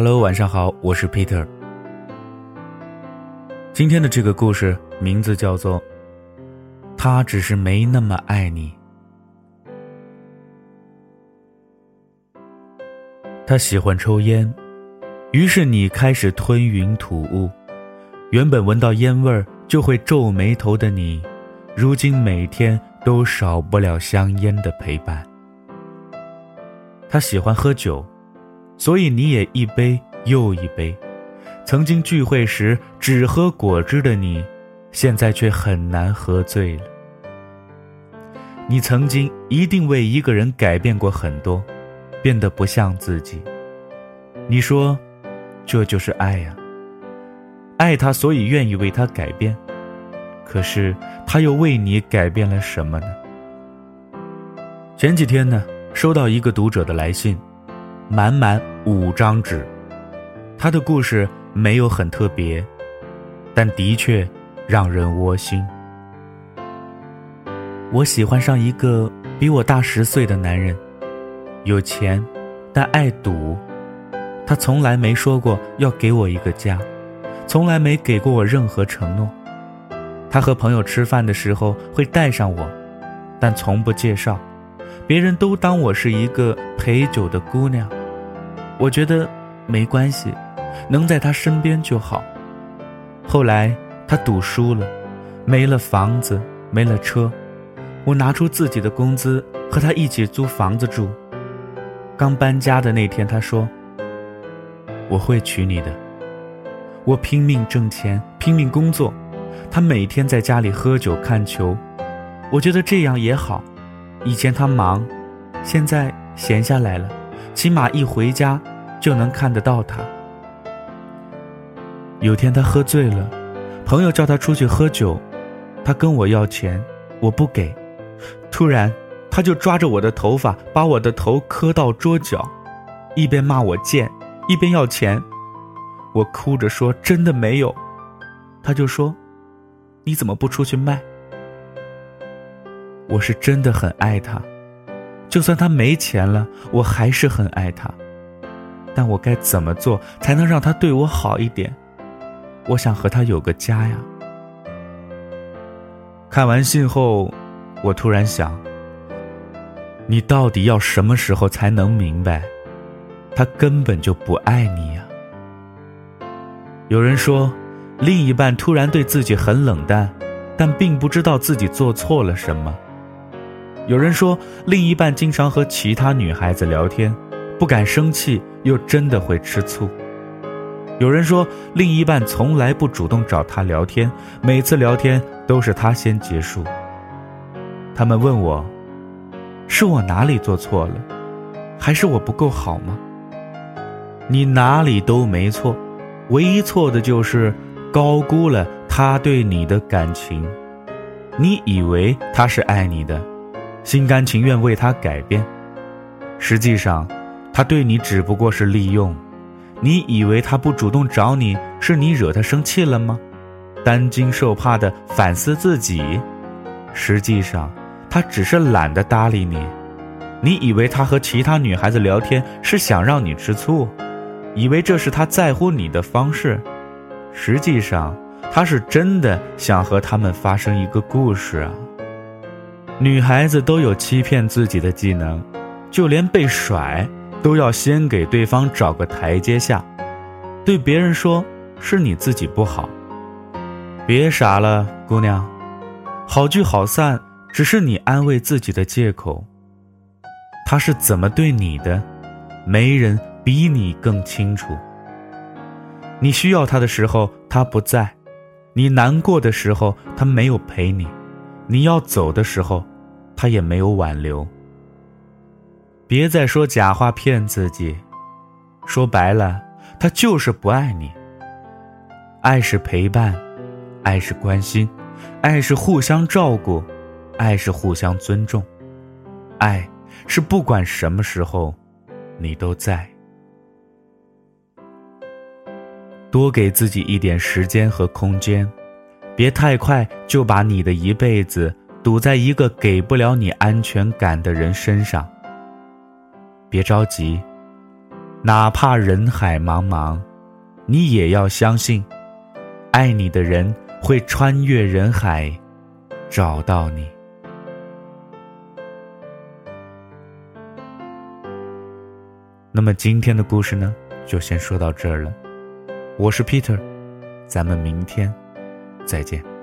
Hello，晚上好，我是 Peter。今天的这个故事名字叫做《他只是没那么爱你》。他喜欢抽烟，于是你开始吞云吐雾。原本闻到烟味儿就会皱眉头的你，如今每天都少不了香烟的陪伴。他喜欢喝酒，所以你也一杯又一杯。曾经聚会时只喝果汁的你，现在却很难喝醉了。你曾经一定为一个人改变过很多，变得不像自己。你说，这就是爱呀。爱他，所以愿意为他改变。可是他又为你改变了什么呢？前几天呢？收到一个读者的来信，满满五张纸。他的故事没有很特别，但的确让人窝心。我喜欢上一个比我大十岁的男人，有钱，但爱赌。他从来没说过要给我一个家，从来没给过我任何承诺。他和朋友吃饭的时候会带上我，但从不介绍。别人都当我是一个陪酒的姑娘，我觉得没关系，能在他身边就好。后来他赌输了，没了房子，没了车，我拿出自己的工资和他一起租房子住。刚搬家的那天，他说：“我会娶你的。”我拼命挣钱，拼命工作，他每天在家里喝酒看球，我觉得这样也好。以前他忙，现在闲下来了，起码一回家就能看得到他。有天他喝醉了，朋友叫他出去喝酒，他跟我要钱，我不给，突然他就抓着我的头发，把我的头磕到桌角，一边骂我贱，一边要钱。我哭着说真的没有，他就说，你怎么不出去卖？我是真的很爱他，就算他没钱了，我还是很爱他。但我该怎么做才能让他对我好一点？我想和他有个家呀。看完信后，我突然想：你到底要什么时候才能明白，他根本就不爱你呀？有人说，另一半突然对自己很冷淡，但并不知道自己做错了什么。有人说，另一半经常和其他女孩子聊天，不敢生气，又真的会吃醋。有人说，另一半从来不主动找他聊天，每次聊天都是他先结束。他们问我，是我哪里做错了，还是我不够好吗？你哪里都没错，唯一错的就是高估了他对你的感情。你以为他是爱你的。心甘情愿为他改变，实际上，他对你只不过是利用。你以为他不主动找你，是你惹他生气了吗？担惊受怕的反思自己，实际上，他只是懒得搭理你。你以为他和其他女孩子聊天是想让你吃醋，以为这是他在乎你的方式，实际上，他是真的想和他们发生一个故事啊。女孩子都有欺骗自己的技能，就连被甩都要先给对方找个台阶下，对别人说是你自己不好。别傻了，姑娘，好聚好散只是你安慰自己的借口。他是怎么对你的，没人比你更清楚。你需要他的时候他不在，你难过的时候他没有陪你。你要走的时候，他也没有挽留。别再说假话骗自己，说白了，他就是不爱你。爱是陪伴，爱是关心，爱是互相照顾，爱是互相尊重，爱是不管什么时候，你都在。多给自己一点时间和空间。别太快就把你的一辈子赌在一个给不了你安全感的人身上。别着急，哪怕人海茫茫，你也要相信，爱你的人会穿越人海，找到你。那么今天的故事呢，就先说到这儿了。我是 Peter，咱们明天再见。